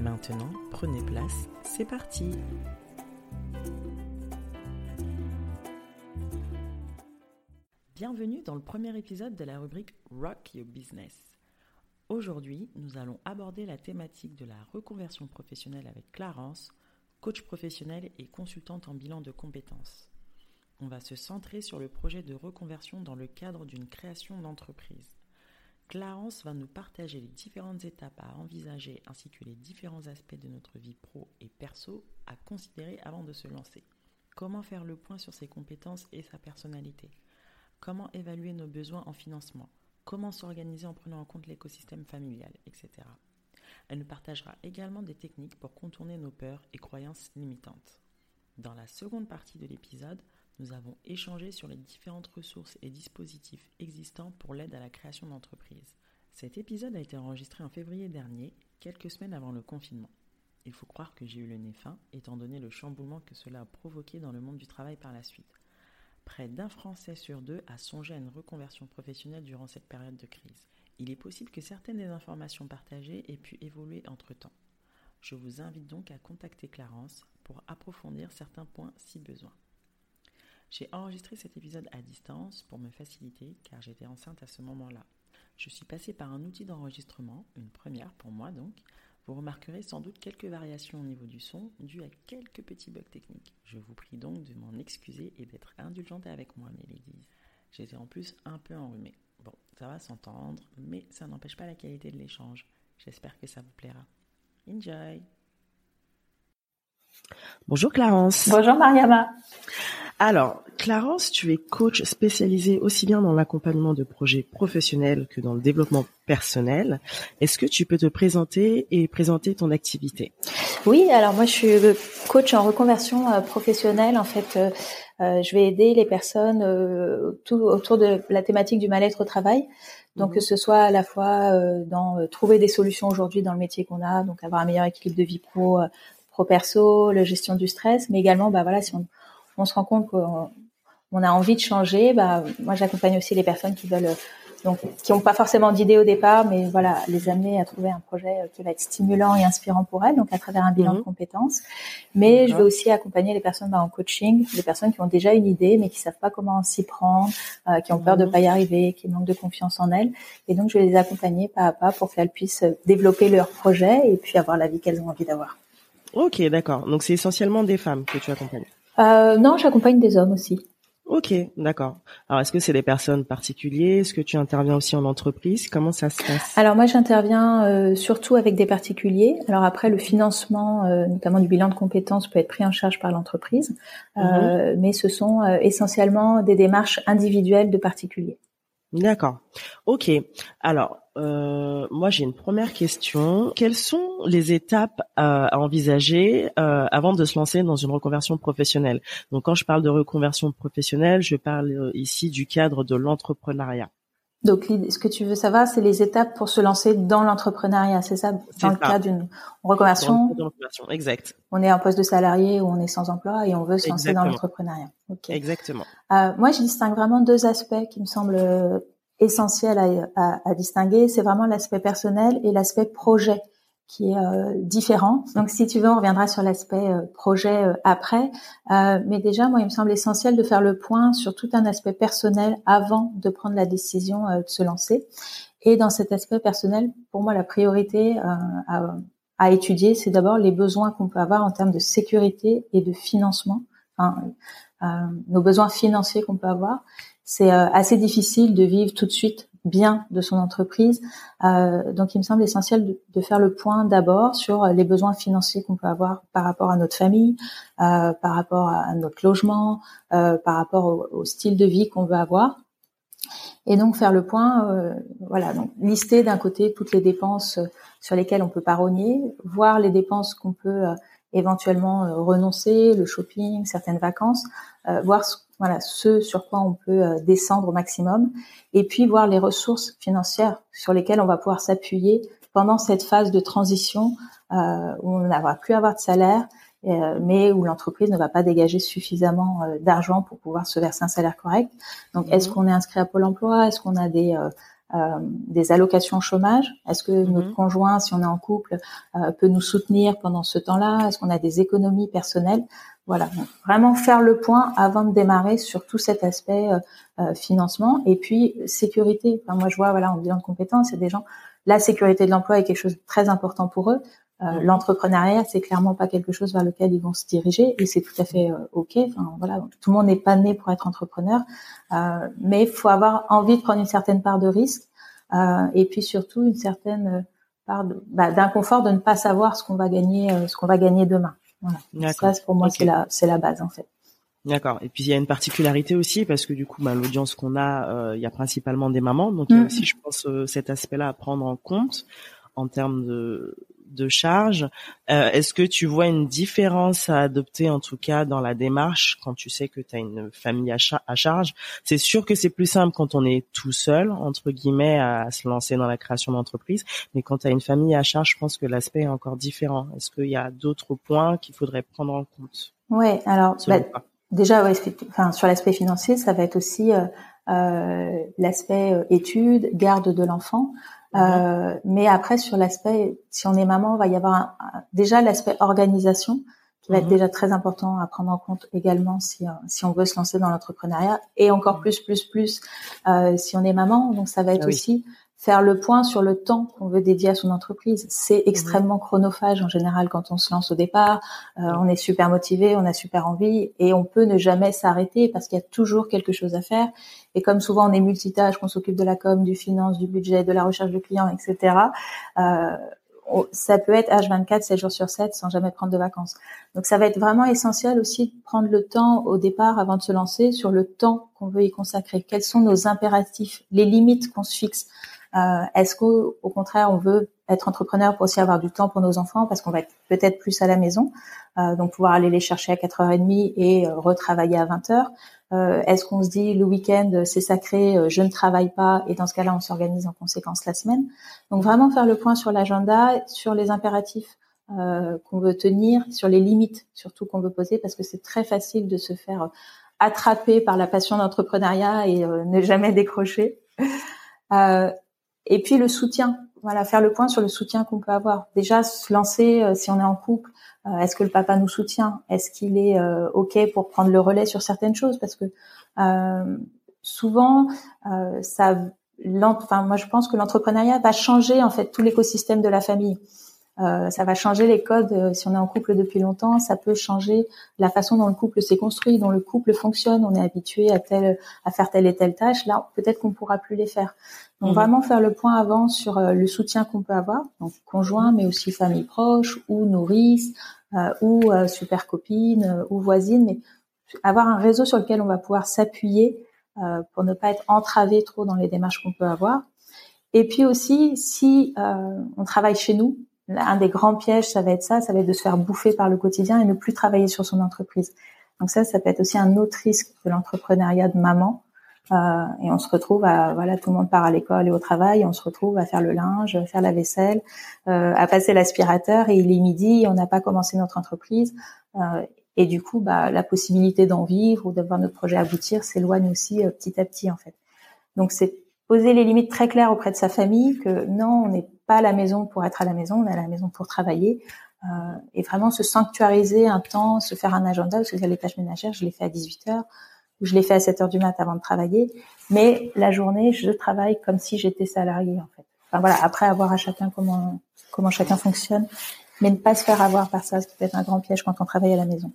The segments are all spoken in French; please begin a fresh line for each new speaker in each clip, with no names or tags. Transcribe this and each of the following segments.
Maintenant, prenez place, c'est parti Bienvenue dans le premier épisode de la rubrique Rock Your Business. Aujourd'hui, nous allons aborder la thématique de la reconversion professionnelle avec Clarence, coach professionnel et consultante en bilan de compétences. On va se centrer sur le projet de reconversion dans le cadre d'une création d'entreprise. Clarence va nous partager les différentes étapes à envisager ainsi que les différents aspects de notre vie pro et perso à considérer avant de se lancer. Comment faire le point sur ses compétences et sa personnalité? Comment évaluer nos besoins en financement? Comment s'organiser en prenant en compte l'écosystème familial, etc. Elle nous partagera également des techniques pour contourner nos peurs et croyances limitantes. Dans la seconde partie de l'épisode, nous avons échangé sur les différentes ressources et dispositifs existants pour l'aide à la création d'entreprises. Cet épisode a été enregistré en février dernier, quelques semaines avant le confinement. Il faut croire que j'ai eu le nez fin, étant donné le chamboulement que cela a provoqué dans le monde du travail par la suite. Près d'un Français sur deux a songé à une reconversion professionnelle durant cette période de crise. Il est possible que certaines des informations partagées aient pu évoluer entre-temps. Je vous invite donc à contacter Clarence pour approfondir certains points si besoin. J'ai enregistré cet épisode à distance pour me faciliter car j'étais enceinte à ce moment-là. Je suis passée par un outil d'enregistrement, une première pour moi donc, vous remarquerez sans doute quelques variations au niveau du son dues à quelques petits bugs techniques. Je vous prie donc de m'en excuser et d'être indulgente avec moi, mes ladies. J'étais en plus un peu enrhumée. Bon, ça va s'entendre, mais ça n'empêche pas la qualité de l'échange. J'espère que ça vous plaira. Enjoy Bonjour Clarence.
Bonjour Mariama.
Alors, Clarence, tu es coach spécialisé aussi bien dans l'accompagnement de projets professionnels que dans le développement personnel. Est-ce que tu peux te présenter et présenter ton activité?
Oui, alors moi je suis coach en reconversion euh, professionnelle. En fait, euh, euh, je vais aider les personnes tout autour de la thématique du mal-être au travail. Donc mhm. que ce soit à la fois dans trouver des solutions aujourd'hui dans le métier qu'on a, donc avoir un meilleur équilibre de vie pro, pro perso, la gestion du stress, mais également bah voilà si on on se rend compte qu'on a envie de changer, bah, moi j'accompagne aussi les personnes qui veulent donc qui n'ont pas forcément d'idée au départ, mais voilà, les amener à trouver un projet qui va être stimulant et inspirant pour elles, donc à travers un bilan de mhm. compétences. Mais je vais aussi accompagner les personnes bah, en coaching, les personnes qui ont déjà une idée mais qui savent pas comment s'y prendre, euh, qui ont peur de mhm. pas y arriver, qui manquent de confiance en elles. Et donc je vais les accompagner pas à pas pour qu'elles puissent développer leur projet et puis avoir la vie qu'elles ont envie d'avoir.
Ok, d'accord. Donc c'est essentiellement des femmes que tu accompagnes.
Euh, non, j'accompagne des hommes aussi.
Ok, d'accord. Alors, est-ce que c'est des personnes particulières? Est-ce que tu interviens aussi en entreprise? Comment ça se passe?
Alors moi, j'interviens euh, surtout avec des particuliers. Alors après, le financement, euh, notamment du bilan de compétences, peut être pris en charge par l'entreprise, mhm. mais ce sont essentiellement des démarches individuelles de particuliers.
D'accord. Ok. Alors, euh, moi j'ai une première question. Quelles sont les étapes à, envisager euh, avant de se lancer dans une reconversion professionnelle? Donc, quand je parle de reconversion professionnelle, je parle euh, ici du cadre de l'entrepreneuriat.
Donc, ce que tu veux savoir, c'est les étapes pour se lancer dans l'entrepreneuriat, c'est ça? Dans le cas d'une reconversion?
exact.
On est un poste de salarié ou on est sans emploi et on veut se lancer dans l'entrepreneuriat.
Exactement.
Euh, moi, je distingue vraiment deux aspects qui me semblent euh, essentiels à, à, à distinguer. C'est vraiment l'aspect personnel et l'aspect projet qui est euh, différent. Donc, si tu veux, on reviendra sur l'aspect euh, projet euh, après. mais déjà, moi, il me semble essentiel de faire le point sur tout un aspect personnel avant de prendre la décision de se lancer. Et dans cet aspect personnel, pour moi, la priorité à, à étudier, c'est d'abord les besoins qu'on peut avoir en termes de sécurité et de financement, enfin, euh, nos besoins financiers qu'on peut avoir. C'est euh, assez difficile de vivre tout de suite bien de son entreprise. Euh, donc, il me semble essentiel de, faire le point d'abord sur les besoins financiers qu'on peut avoir par rapport à notre famille, euh, par rapport à notre logement, euh, par rapport au, au, style de vie qu'on veut avoir. Et donc faire le point, euh, voilà, donc lister d'un côté toutes les dépenses sur lesquelles on peut pas rogner, voir les dépenses qu'on peut euh, éventuellement renoncer, le shopping, certaines vacances, voir ce voilà ce sur quoi on peut euh, descendre au maximum, et puis voir les ressources financières sur lesquelles on va pouvoir s'appuyer pendant cette phase de transition euh, où on va plus avoir de salaire, euh, mais où l'entreprise ne va pas dégager suffisamment d'argent pour pouvoir se verser un salaire correct. Donc, est-ce mhm. qu'on est inscrit à Pôle Emploi? Est-ce qu'on a des des allocations au chômage Est-ce que notre mhm. conjoint, si on est en couple, peut nous soutenir pendant ce temps-là? Est-ce qu'on a des économies personnelles? Voilà, vraiment faire le point avant de démarrer sur tout cet aspect euh, euh, financement et puis sécurité. Enfin, moi, je vois, voilà, en bilan de compétences, il y a des gens. La sécurité de l'emploi est quelque chose de très important pour eux. Euh. L'entrepreneuriat, c'est clairement pas quelque chose vers lequel ils vont se diriger et c'est tout à fait ok. Enfin, voilà, tout le monde n'est pas né pour être entrepreneur, mais il faut avoir envie de prendre une certaine part de risque et puis surtout une certaine part bah, d'inconfort de ne pas savoir ce qu'on va gagner, ce qu'on va gagner demain. Voilà. Ça, pour moi, c'est la, c'est la base en fait.
D'accord. Et puis il y a une particularité aussi parce que du coup, bah, l'audience qu'on a, euh, il y a principalement des mamans, donc il y a mm. aussi, je pense, euh, cet aspect-là à prendre en compte en termes de de charge. Euh, est-ce que tu vois une différence à adopter, en tout cas dans la démarche, quand tu sais que tu as une famille à, à charge? C'est sûr que c'est plus simple quand on est tout seul, entre guillemets, à se lancer dans la création d'entreprise. Mais quand tu as une famille à charge, je pense que l'aspect est encore différent. Est-ce qu'il y a d'autres points qu'il faudrait prendre en compte?
Oui, alors bah, déjà, ouais, enfin, sur l'aspect financier, ça va être aussi euh, euh, l'aspect études, garde de l'enfant. Mhm. Euh, mais après, sur l'aspect, si on est maman, il va y avoir un, déjà l'aspect organisation qui va être mhm. déjà très important à prendre en compte également si, euh, si on veut se lancer dans l'entrepreneuriat et encore mhm. plus, plus, plus euh, si on est maman. Donc, ça va être ah aussi faire le point sur le temps qu'on veut dédier à son entreprise. C'est mhm. extrêmement chronophage en général quand on se lance au départ. Euh, on est super motivé, on a super envie et on peut ne jamais s'arrêter parce qu'il y a toujours quelque chose à faire. Et comme souvent on est multitâche, qu'on s'occupe de la com, du finance, du budget, de la recherche de clients, etc. Euh, ça peut être H24, 7 jours sur 7 sans jamais prendre de vacances. Donc ça va être vraiment essentiel aussi de prendre le temps au départ avant de se lancer sur le temps qu'on veut y consacrer. Quels sont nos impératifs, les limites qu'on se fixe. Euh, est-ce qu'au au contraire, on veut être entrepreneur pour aussi avoir du temps pour nos enfants parce qu'on va être peut-être plus à la maison, euh, donc pouvoir aller les chercher à 4h30 et euh, retravailler à 20h. Est-ce qu'on se dit le week-end c'est sacré, je ne travaille pas et dans ce cas-là on s'organise en conséquence la semaine. Donc vraiment faire le point sur l'agenda, sur les impératifs qu'on veut tenir, sur les limites surtout qu'on veut poser parce que c'est très facile de se faire attraper par la passion d'entrepreneuriat et ne jamais décrocher. Euh, et puis le soutien, voilà, faire le point sur le soutien qu'on peut avoir. Déjà se lancer euh, si on est en couple. Euh, est-ce que le papa nous soutient? Est-ce qu'il est, euh, ok pour prendre le relais sur certaines choses? Parce que souvent, ça, enfin moi je pense que l'entrepreneuriat va changer en fait tout l'écosystème de la famille. Euh, ça va changer les codes. Euh, si on est en couple depuis longtemps, ça peut changer la façon dont le couple s'est construit, dont le couple fonctionne. On est habitué à tel, à faire telle et telle tâche. Là, peut-être qu'on pourra plus les faire. Donc mmh. vraiment faire le point avant sur euh, le soutien qu'on peut avoir, donc conjoint, mais aussi famille proche ou nourrice ou super copine ou voisine, mais avoir un réseau sur lequel on va pouvoir s'appuyer pour ne pas être entravé trop dans les démarches qu'on peut avoir. Et puis aussi, si on travaille chez nous, un des grands pièges, ça va être ça, ça va être de se faire bouffer par le quotidien et ne plus travailler sur son entreprise. Donc ça, ça peut être aussi un autre risque de l'entrepreneuriat de maman. Euh, et on se retrouve à voilà, tout le monde part à l'école et au travail, on se retrouve à faire le linge, faire la vaisselle, euh, à passer l'aspirateur et il est midi, et on n'a pas commencé notre entreprise. Euh, et du coup, bah, la possibilité d'en vivre ou d'avoir notre projet aboutir s'éloigne aussi euh, petit à petit en fait. Donc c'est poser les limites très claires auprès de sa famille que non, on n'est pas à la maison pour être à la maison, on est à la maison pour travailler. Euh, et vraiment se sanctuariser un temps, se faire un agenda, parce que les tâches ménagères, je les fais à 18 h ou je les fais à 7 h du mat avant de travailler. Mais la journée, je travaille comme si j'étais salarié, en fait. Enfin voilà, après avoir à chacun comment comment chacun fonctionne. mais ne pas se faire avoir par ça, ce qui peut être un grand piège quand on travaille à la maison.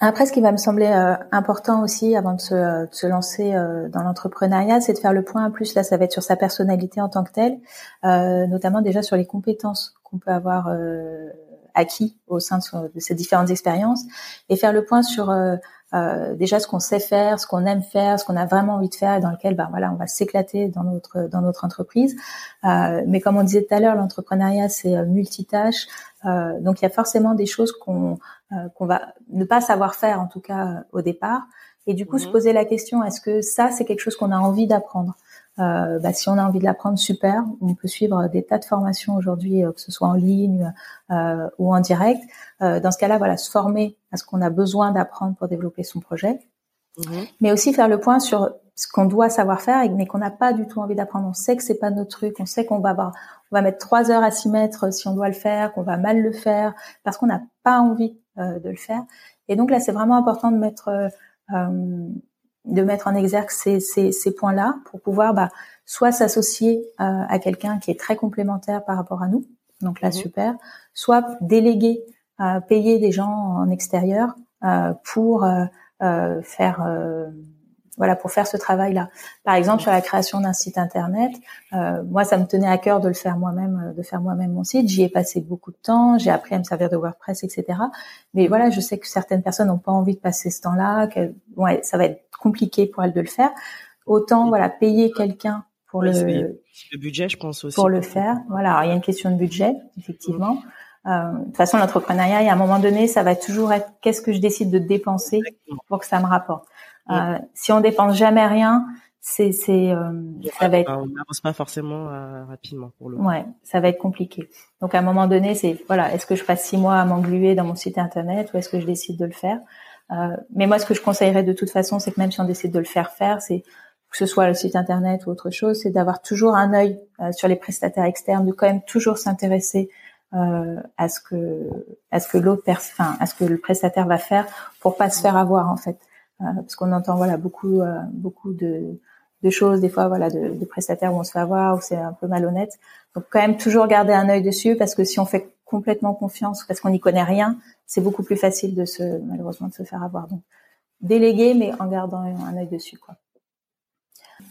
Après, ce qui va me sembler euh, important aussi avant de se, de se lancer euh, dans l'entrepreneuriat, c'est de faire le point. Plus là, ça va être sur sa personnalité en tant que telle, euh, notamment déjà sur les compétences qu'on peut avoir acquis au sein de, de, ces différentes expériences, et faire le point sur euh, déjà ce qu'on sait faire, ce qu'on aime faire, ce qu'on a vraiment envie de faire et dans lequel bah voilà on va s'éclater dans notre dans notre entreprise. Euh, mais comme on disait tout à l'heure, l'entrepreneuriat c'est euh, multitâche, euh, donc il y a forcément des choses qu'on euh, qu'on va ne pas savoir faire en tout cas au départ. Et du coup se mhm. poser la question est-ce que ça c'est quelque chose qu'on a envie d'apprendre? Euh, bah, si on a envie de l'apprendre, super. On peut suivre des tas de formations aujourd'hui, euh, que ce soit en ligne euh, ou en direct. Euh, dans ce cas-là, voilà, se former à ce qu'on a besoin d'apprendre pour développer son projet, mhm. mais aussi faire le point sur ce qu'on doit savoir faire, mais qu'on n'a pas du tout envie d'apprendre. On sait que c'est pas notre truc, on sait qu'on va avoir, on va mettre trois heures à s'y mettre si on doit le faire, qu'on va mal le faire parce qu'on n'a pas envie de le faire. Et donc là, c'est vraiment important de mettre de mettre en exergue ces, ces, ces points-là pour pouvoir bah, soit s'associer euh, à quelqu'un qui est très complémentaire par rapport à nous, donc là mhm. super, soit déléguer, euh, payer des gens en extérieur euh, pour euh, faire voilà pour faire ce travail-là. Par exemple, sur la création d'un site internet, euh, moi, ça me tenait à cœur de le faire moi-même, de faire moi-même mon site. J'y ai passé beaucoup de temps, j'ai appris à me servir de WordPress, etc. Mais voilà, je sais que certaines personnes n'ont pas envie de passer ce temps-là, que ouais, ça va être compliqué pour elles de le faire. Autant voilà payer quelqu'un pour le,
le budget, je pense aussi
pour le faire. Voilà, il y a une question de budget effectivement. Euh, de toute façon, l'entrepreneuriat, à un moment donné, ça va toujours être qu'est-ce que je décide de dépenser pour que ça me rapporte. Euh, si on dépense jamais rien, c'est c'est euh, ça va être
on n'avance pas forcément euh, rapidement pour le
ouais ça va être compliqué. Donc à un moment donné c'est voilà est-ce que je passe six mois à m'engluer dans mon site internet ou est-ce que je décide de le faire? Euh, mais moi, ce que je conseillerais de toute façon, c'est que même si on décide de le faire faire, c'est que ce soit le site internet ou autre chose, c'est d'avoir toujours un œil euh, sur les prestataires externes, de quand même toujours s'intéresser euh, à ce que à ce que l'autre enfin à ce que le prestataire va faire pour pas se faire avoir en fait, parce qu'on entend voilà beaucoup euh, beaucoup de de choses des fois voilà de, de, prestataires où on se fait avoir où c'est un peu malhonnête donc quand même toujours garder un œil dessus parce que si on fait complètement confiance parce qu'on n'y connaît rien c'est beaucoup plus facile de se malheureusement de se faire avoir. Donc déléguer, mais en gardant un œil dessus. Quoi.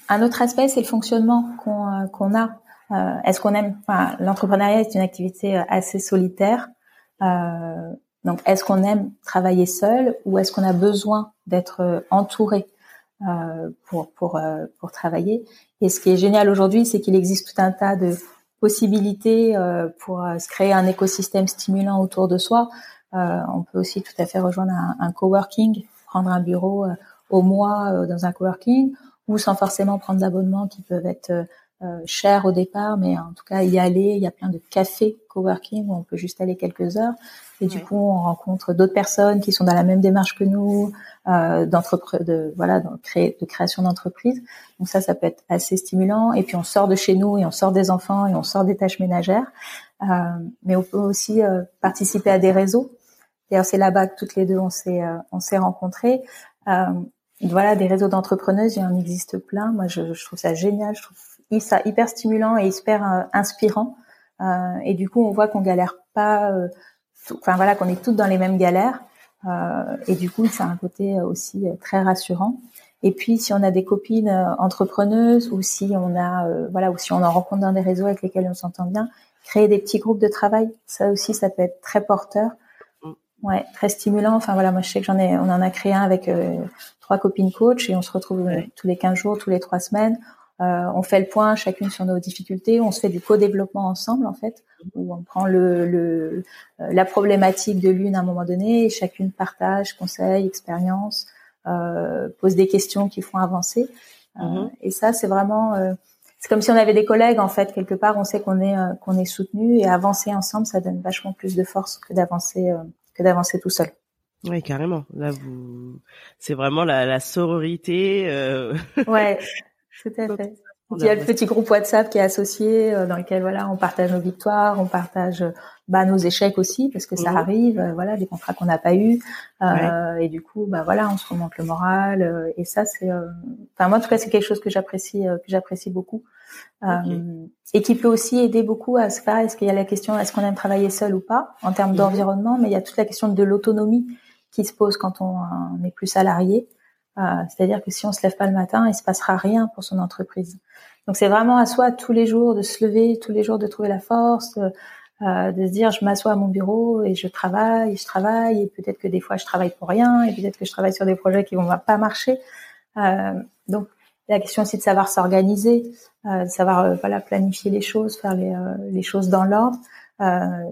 Un autre aspect, c'est le fonctionnement qu'on euh, a. Euh, Est-ce qu'on aime enfin, L'entrepreneuriat est une activité euh, assez solitaire. Euh, donc, est-ce qu'on aime travailler seul ou est-ce qu'on a besoin d'être euh, entouré euh, pour pour pour travailler? Et ce qui est génial aujourd'hui, c'est qu'il existe tout un tas de possibilités pour se créer un écosystème stimulant autour de soi. Euh, on peut aussi tout à fait rejoindre un, un coworking, prendre un bureau euh, au mois euh, dans un coworking, ou sans forcément prendre d'abonnements qui peuvent être chers au départ, mais en tout cas y aller. Il y a plein de cafés coworking où on peut juste aller quelques heures. Et du coup, on rencontre d'autres personnes qui sont dans la même démarche que nous, euh, de voilà, de, créer, de création d'entreprise. Donc ça, ça peut être assez stimulant. Et puis on sort de chez nous et on sort des enfants et on sort des tâches ménagères. Euh, mais on peut aussi euh, participer à des réseaux. D'ailleurs, c'est là-bas que toutes les deux on s'est euh, on s'est rencontrés. voilà, des réseaux d'entrepreneuses, il y en existe plein. Moi, je, je, trouve ça génial. Je trouve ça hyper stimulant et hyper inspirant. et du coup, on voit qu'on galère pas. Enfin voilà, qu'on est toutes dans les mêmes galères. et du coup, ça a un côté aussi très rassurant. Et puis, si on a des copines entrepreneuses ou si on a, voilà, ou si on en rencontre dans des réseaux avec lesquels on s'entend bien, créer des petits groupes de travail, ça aussi, ça peut être très porteur. Mm. Ouais, très stimulant. Enfin voilà, moi je sais que j'en ai, on en a créé un avec euh, trois copines coach et on se retrouve euh, tous les 15 jours, tous les trois semaines. Euh, on fait le point chacune sur nos difficultés. On se fait du co-développement ensemble en fait, où on prend le, le la problématique de l'une à un moment donné et chacune partage, conseille, expérience, pose des questions qui font avancer. Mm-hmm. Et ça, c'est vraiment c'est comme si on avait des collègues en fait quelque part. On sait qu'on est euh, qu'on est soutenu et avancer ensemble, ça donne vachement plus de force que d'avancer euh, que d'avancer tout seul.
Oui, carrément. Là, vous, c'est vraiment la, la sororité. Euh...
Ouais, tout à fait. Il y a le petit groupe WhatsApp qui est associé, euh, dans lequel voilà, on partage nos victoires, on partage bah, nos échecs aussi, parce que ça mhm. arrive, euh, voilà, des contrats qu'on n'a pas eu, euh, et du coup, bah voilà, on se remonte le moral, et ça c'est, enfin moi en tout cas c'est quelque chose que j'apprécie, que j'apprécie beaucoup, et qui peut aussi aider beaucoup à ce pas, est-ce qu'il y a la question, est-ce qu'on aime travailler seul ou pas, en termes mhm. d'environnement, mais il y a toute la question de l'autonomie qui se pose quand on, n'est plus salarié. Euh, c'est-à-dire que si on se lève pas le matin, il se passera rien pour son entreprise. Donc c'est vraiment à soi tous les jours de se lever, tous les jours de trouver la force, euh, de se dire je m'assois à mon bureau et je travaille, je travaille, et peut-être que des fois je travaille pour rien, et peut-être que je travaille sur des projets qui vont pas marcher. Euh, donc la question aussi de savoir s'organiser, euh, de savoir euh, voilà planifier les choses, faire les, euh, les choses dans l'ordre.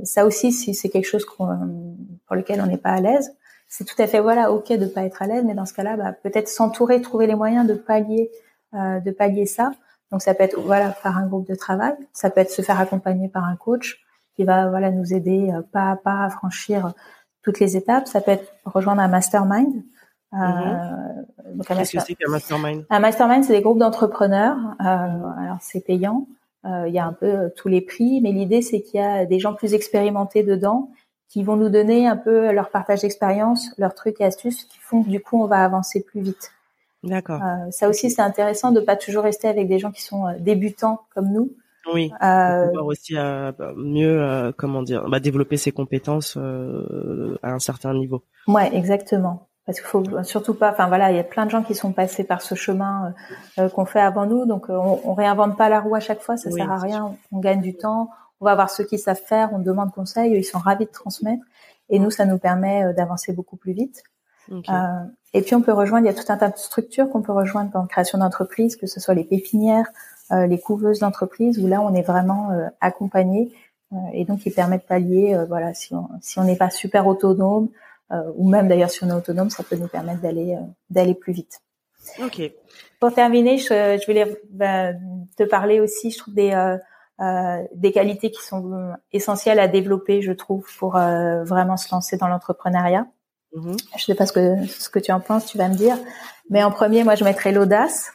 ça aussi, si c'est quelque chose pour lequel on n'est pas à l'aise, c'est tout à fait voilà ok de pas être à l'aise, mais dans ce cas-là, bah, peut-être s'entourer, trouver les moyens de pallier, euh, de pallier ça. Donc ça peut être voilà faire un groupe de travail, ça peut être se faire accompagner par un coach qui va voilà nous aider euh, pas à pas à franchir toutes les étapes. Ça peut être rejoindre un mastermind.
Euh, mm-hmm. Qu'est-ce que c'est qu'un mastermind?
Un mastermind, c'est des groupes d'entrepreneurs. Euh, alors c'est payant. Euh, il y a un peu tous les prix, mais l'idée c'est qu'il y a des gens plus expérimentés dedans qui vont nous donner un peu leur partage d'expérience, leurs trucs et astuces qui font que du coup on va avancer plus vite.
D'accord.
Euh, ça aussi c'est intéressant de pas toujours rester avec des gens qui sont euh, débutants comme nous.
Oui. Euh, pouvoir aussi euh, bah, mieux euh, comment dire, bah, développer ses compétences euh, à un certain niveau.
Ouais, exactement. Parce qu'il faut surtout pas. Enfin voilà, il y a plein de gens qui sont passés par ce chemin qu'on fait avant nous, donc on, on réinvente pas la roue à chaque fois, ça sert à rien. On gagne du temps on va voir ceux qui savent faire, on demande conseil, ils sont ravis de transmettre. Et nous, ça nous permet euh, d'avancer beaucoup plus vite. Euh, et puis, on peut rejoindre, il y a tout un tas de structures qu'on peut rejoindre dans la création d'entreprise, que ce soit les pépinières, euh, les couveuses d'entreprise, où là, on est vraiment accompagné. et donc, ils permettent de pallier, voilà, si on si on n'est pas super autonome, ou même d'ailleurs si on est autonome, ça peut nous permettre d'aller d'aller plus vite.
Ok.
Pour terminer, je, je voulais bah, te parler aussi, je trouve des euh, des qualités qui sont essentielles à développer, je trouve, pour euh, vraiment se lancer dans l'entrepreneuriat. Mm-hmm. Je sais pas ce que ce que tu en penses, tu vas me dire. Mais en premier, moi, je mettrais l'audace.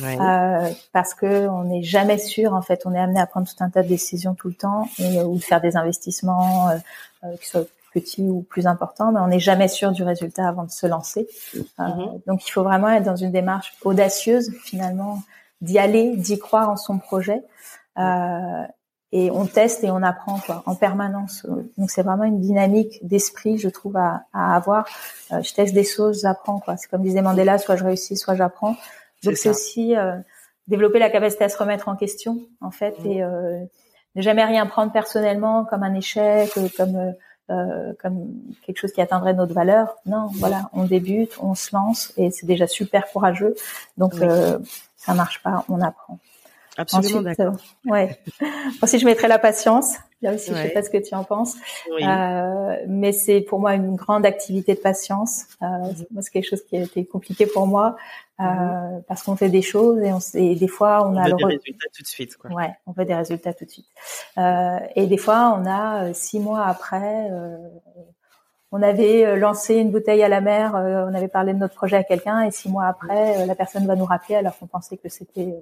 Euh, parce que on n'est jamais sûr en fait on est amené à prendre tout un tas de décisions tout le temps et ou de faire des investissements euh, qui soient petits ou plus importants mais on n'est jamais sûr du résultat avant de se lancer mm-hmm. donc il faut vraiment être dans une démarche audacieuse finalement d'y aller d'y croire en son projet euh, et on teste et on apprend quoi, en permanence. Donc c'est vraiment une dynamique d'esprit, je trouve, à, à avoir. Euh, je teste des choses, j'apprends quoi. C'est comme disait Mandela, soit je réussis, soit j'apprends. Donc c'est aussi euh, développer la capacité à se remettre en question, en fait, mmh. et euh, ne jamais rien prendre personnellement comme un échec, comme euh, comme quelque chose qui atteindrait notre valeur. Non, voilà, on débute, on se lance et c'est déjà super courageux. Donc ça marche pas, on apprend.
Absolument d'accord.
Euh, ouais. Ensuite, je mettrai la patience. Là aussi, je sais pas ce que tu en penses. Euh, mais c'est pour moi une grande activité de patience. Euh, mhm. Moi, c'est quelque chose qui a été compliqué pour moi euh, mhm. parce qu'on fait des choses et, on, et des fois on,
on
a
veut des résultats tout de suite. Quoi.
Ouais, on veut des résultats tout de suite. Euh, et des fois, on a euh, six mois après. on avait lancé une bouteille à la mer, on avait parlé de notre projet à quelqu'un et six mois après, la personne va nous rappeler alors qu'on pensait que c'était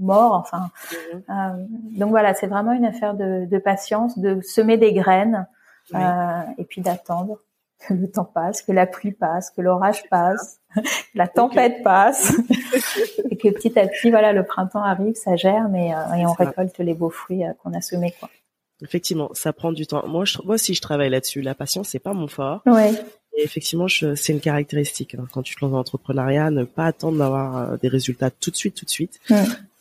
mort. Enfin, mhm. euh, donc voilà, c'est vraiment une affaire de, de, patience, de semer des graines euh, et puis d'attendre que le temps passe, que la pluie passe, que l'orage passe, que la tempête passe, et que petit à petit, voilà, le printemps arrive, ça germe et, euh, et on récolte les beaux fruits qu'on a semés, quoi.
Effectivement, ça prend du temps. Moi, je, moi aussi, je travaille là-dessus. La patience, c'est pas mon fort.
Ouais.
Et effectivement, c'est une caractéristique. Hein. Quand tu te lances dans l'entrepreneuriat, ne pas attendre d'avoir euh, des résultats tout de suite, tout de suite.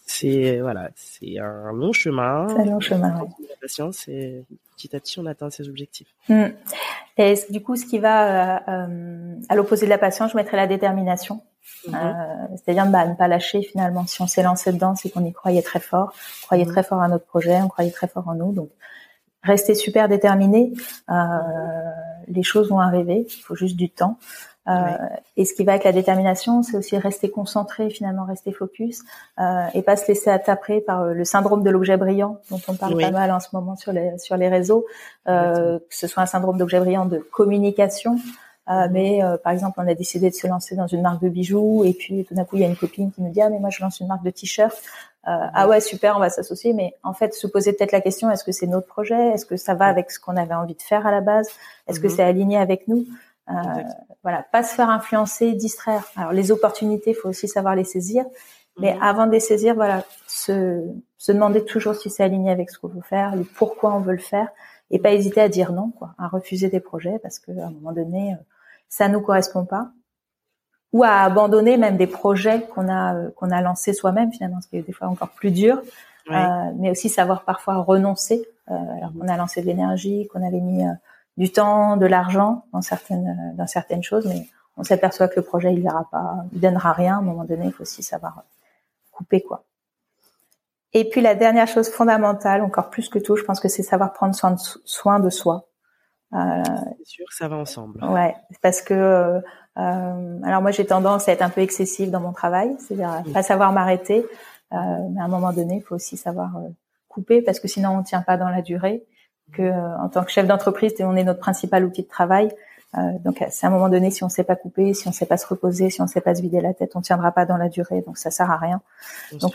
C'est voilà, c'est un long chemin.
C'est un long chemin.
La patience et petit à petit on atteint ses objectifs.
Hmm. Et du coup, ce qui va euh, euh, à l'opposé de la patience, je mettrais la détermination. Mhm. Euh, c'est-à-dire bah, ne pas lâcher finalement. Si on s'est lancé dedans, c'est qu'on y croyait très fort, on croyait mhm. très fort à notre projet, on croyait très fort en nous. Donc rester super déterminé. Euh, les choses vont arriver. Il faut juste du temps. Euh, et ce qui va avec la détermination, c'est aussi rester concentré, finalement rester focus, euh, et pas se laisser attaper par euh, le syndrome de l'objet brillant, dont on parle pas mal en ce moment sur les sur les réseaux, euh, que ce soit un syndrome d'objet brillant de communication. Euh, mais par exemple, on a décidé de se lancer dans une marque de bijoux et puis tout d'un coup, il y a une copine qui nous dit ah mais moi je lance une marque de t-shirt. ah ouais super, on va s'associer, mais en fait se poser peut-être la question est-ce que c'est notre projet, est-ce que ça va avec ce qu'on avait envie de faire à la base, est-ce que c'est aligné avec nous? Voilà, pas se faire influencer, distraire. Alors les opportunités, il faut aussi savoir les saisir, mais mhm. avant de les saisir, voilà, se, se demander toujours si c'est aligné avec ce qu'on veut faire, le pourquoi on veut le faire, et pas hésiter à dire non, quoi, à refuser des projets parce qu'à un moment donné, euh, ça nous correspond pas, ou à abandonner même des projets qu'on a euh, qu'on a lancés soi-même finalement, ce qui est des fois encore plus dur, euh, mais aussi savoir parfois renoncer. Euh, alors qu'on a lancé de l'énergie, qu'on avait mis du temps, de l'argent dans certaines dans certaines choses, mais on s'aperçoit que le projet il ira pas, il donnera rien. À un moment donné, il faut aussi savoir couper quoi. Et puis la dernière chose fondamentale, encore plus que tout, je pense que c'est savoir prendre soin de, soin de soi.
Euh, c'est sûr ça va ensemble.
Ouais, parce que euh, alors moi j'ai tendance à être un peu excessive dans mon travail, c'est-à-dire pas savoir m'arrêter, euh, mais à un moment donné, il faut aussi savoir euh, couper parce que sinon on tient pas dans la durée. Que euh, en tant que chef d'entreprise, on est notre principal outil de travail. donc c'est à un moment donné, si on sait pas couper, si on sait pas se reposer, si on sait pas se vider la tête, on tiendra pas dans la durée. Donc ça sert à rien. Donc,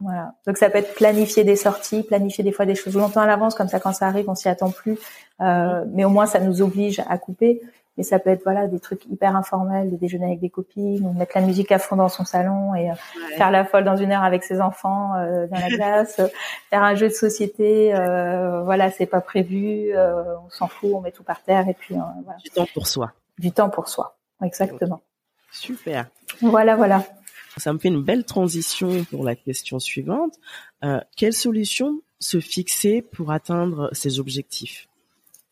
voilà. Donc ça peut être planifier des sorties, planifier des fois des choses longtemps à l'avance, comme ça quand ça arrive, on s'y attend plus. Euh, mais au moins ça nous oblige à couper. Mais ça peut être voilà des trucs hyper informels, des déjeuners avec des copines, ou mettre la musique à fond dans son salon et euh, faire la folle dans une heure avec ses enfants euh, dans la glace, faire un jeu de société. Euh, voilà, c'est pas prévu, on s'en fout, on met tout par terre et puis voilà.
Du temps pour soi.
Du temps pour soi, exactement.
Super.
Voilà, voilà.
Ça me fait une belle transition pour la question suivante. Euh, quelle solution se fixer pour atteindre ces objectifs?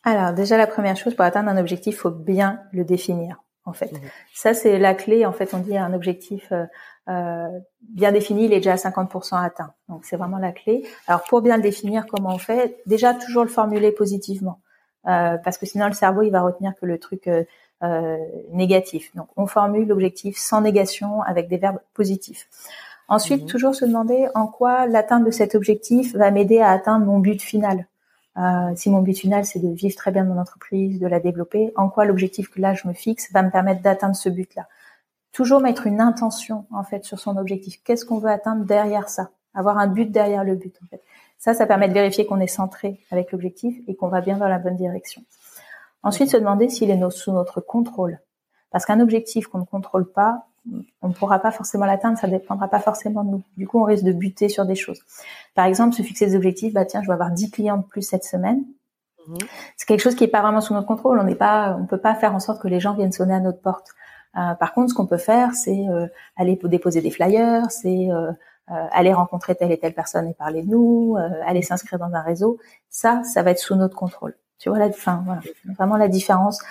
Alors déjà la première chose pour atteindre un objectif, faut bien le définir. En fait, ça c'est la clé. En fait, on dit un objectif euh, euh, bien défini, il est déjà à 50% atteint. Donc c'est vraiment la clé. Alors pour bien le définir, comment on fait? Déjà toujours le formuler positivement, euh, parce que sinon le cerveau il va retenir que le truc euh, négatif. Donc, on formule l'objectif sans négation avec des verbes positifs. Ensuite, mhm. toujours se demander en quoi l'atteinte de cet objectif va m'aider à atteindre mon but final. Euh, si mon but final c'est de vivre très bien mon entreprise, de la développer, en quoi l'objectif que là je me fixe va me permettre d'atteindre ce but-là? Toujours mettre une intention en fait sur son objectif. Qu'est-ce qu'on veut atteindre derrière ça? Avoir un but derrière le but en fait. Ça, ça permet de vérifier qu'on est centré avec l'objectif et qu'on va bien dans la bonne direction. Ensuite, se demander s'il est sous notre contrôle. Parce qu'un objectif qu'on ne contrôle pas, on ne pourra pas forcément l'atteindre, ça ne dépendra pas forcément de nous. Du coup, on risque de buter sur des choses. Par exemple, se fixer des objectifs, bah tiens, je vais avoir 10 clients de plus cette semaine. Mhm. C'est quelque chose qui n'est pas vraiment sous notre contrôle. On n'est pas, on peut pas faire en sorte que les gens viennent sonner à notre porte. Euh, par contre, ce qu'on peut faire, c'est euh, aller déposer des flyers, c'est euh, aller rencontrer telle et telle personne et parler de nous, aller s'inscrire dans un réseau. Ça, ça va être sous notre contrôle. Tu vois la, fin, voilà, vraiment la différence,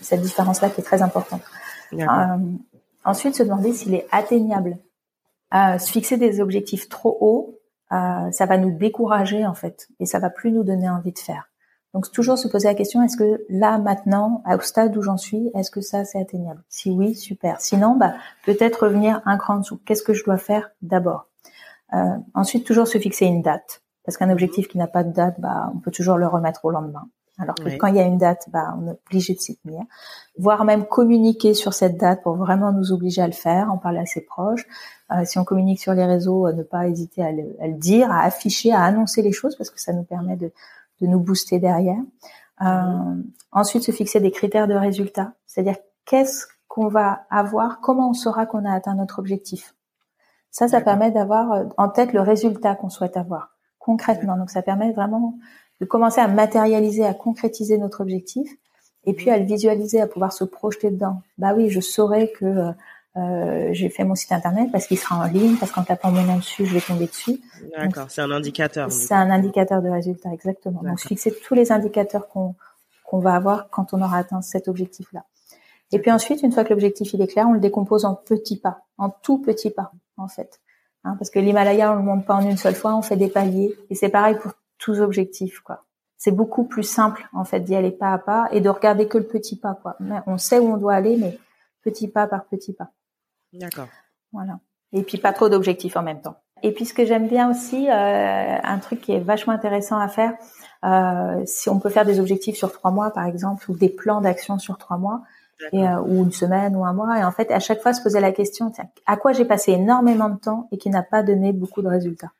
cette différence-là qui est très importante. Euh, ensuite, se demander s'il est atteignable. Euh, se fixer des objectifs trop hauts, ça va nous décourager en fait, et ça va plus nous donner envie de faire. Donc toujours se poser la question est-ce que là maintenant, au stade où j'en suis, est-ce que ça c'est atteignable? Si oui, super. Sinon, bah peut-être revenir un cran en dessous. Qu'est-ce que je dois faire d'abord? Ensuite, toujours se fixer une date. Parce qu'un objectif qui n'a pas de date, bah, on peut toujours le remettre au lendemain. Alors que quand il y a une date, bah, on est obligé de s'y tenir. Voire même communiquer sur cette date pour vraiment nous obliger à le faire, en parler à ses proches. Euh, si on communique sur les réseaux, euh, ne pas hésiter à le, dire, à afficher, à annoncer les choses parce que ça nous permet de, de nous booster derrière. Euh, ensuite, se fixer des critères de résultat. C'est-à-dire qu'est-ce qu'on va avoir, comment on saura qu'on a atteint notre objectif? Ça, ça permet d'avoir en tête le résultat qu'on souhaite avoir concrètement. Donc ça permet vraiment de commencer à matérialiser, à concrétiser notre objectif et puis à le visualiser, à pouvoir se projeter dedans. Bah oui, je saurais que euh, j'ai fait mon site internet parce qu'il sera en ligne, parce qu'en tapant mon nom dessus, je vais tomber dessus.
D'accord, c'est un indicateur.
C'est un indicateur de résultat, exactement. Donc fixer tous les indicateurs qu'on qu'on va avoir quand on aura atteint cet objectif-là. Et puis ensuite, une fois que l'objectif il est clair, on le décompose en petits pas, en tout petits pas, en fait. Hein, parce que l'Himalaya, on le monte pas en une seule fois, on fait des paliers. Et c'est pareil pour tous objectifs, quoi. C'est beaucoup plus simple, en fait, d'y aller pas à pas et de regarder que le petit pas, quoi. On sait où on doit aller, mais petit pas par petit pas.
D'accord.
Voilà. Et puis pas trop d'objectifs en même temps. Et puis ce que j'aime bien aussi, euh, un truc qui est vachement intéressant à faire, euh, si on peut faire des objectifs sur trois mois, par exemple, ou des plans d'action sur trois mois, et, ou une semaine ou un mois. Et en fait, à chaque fois, se poser la question à quoi j'ai passé énormément de temps et qui n'a pas donné beaucoup de résultats.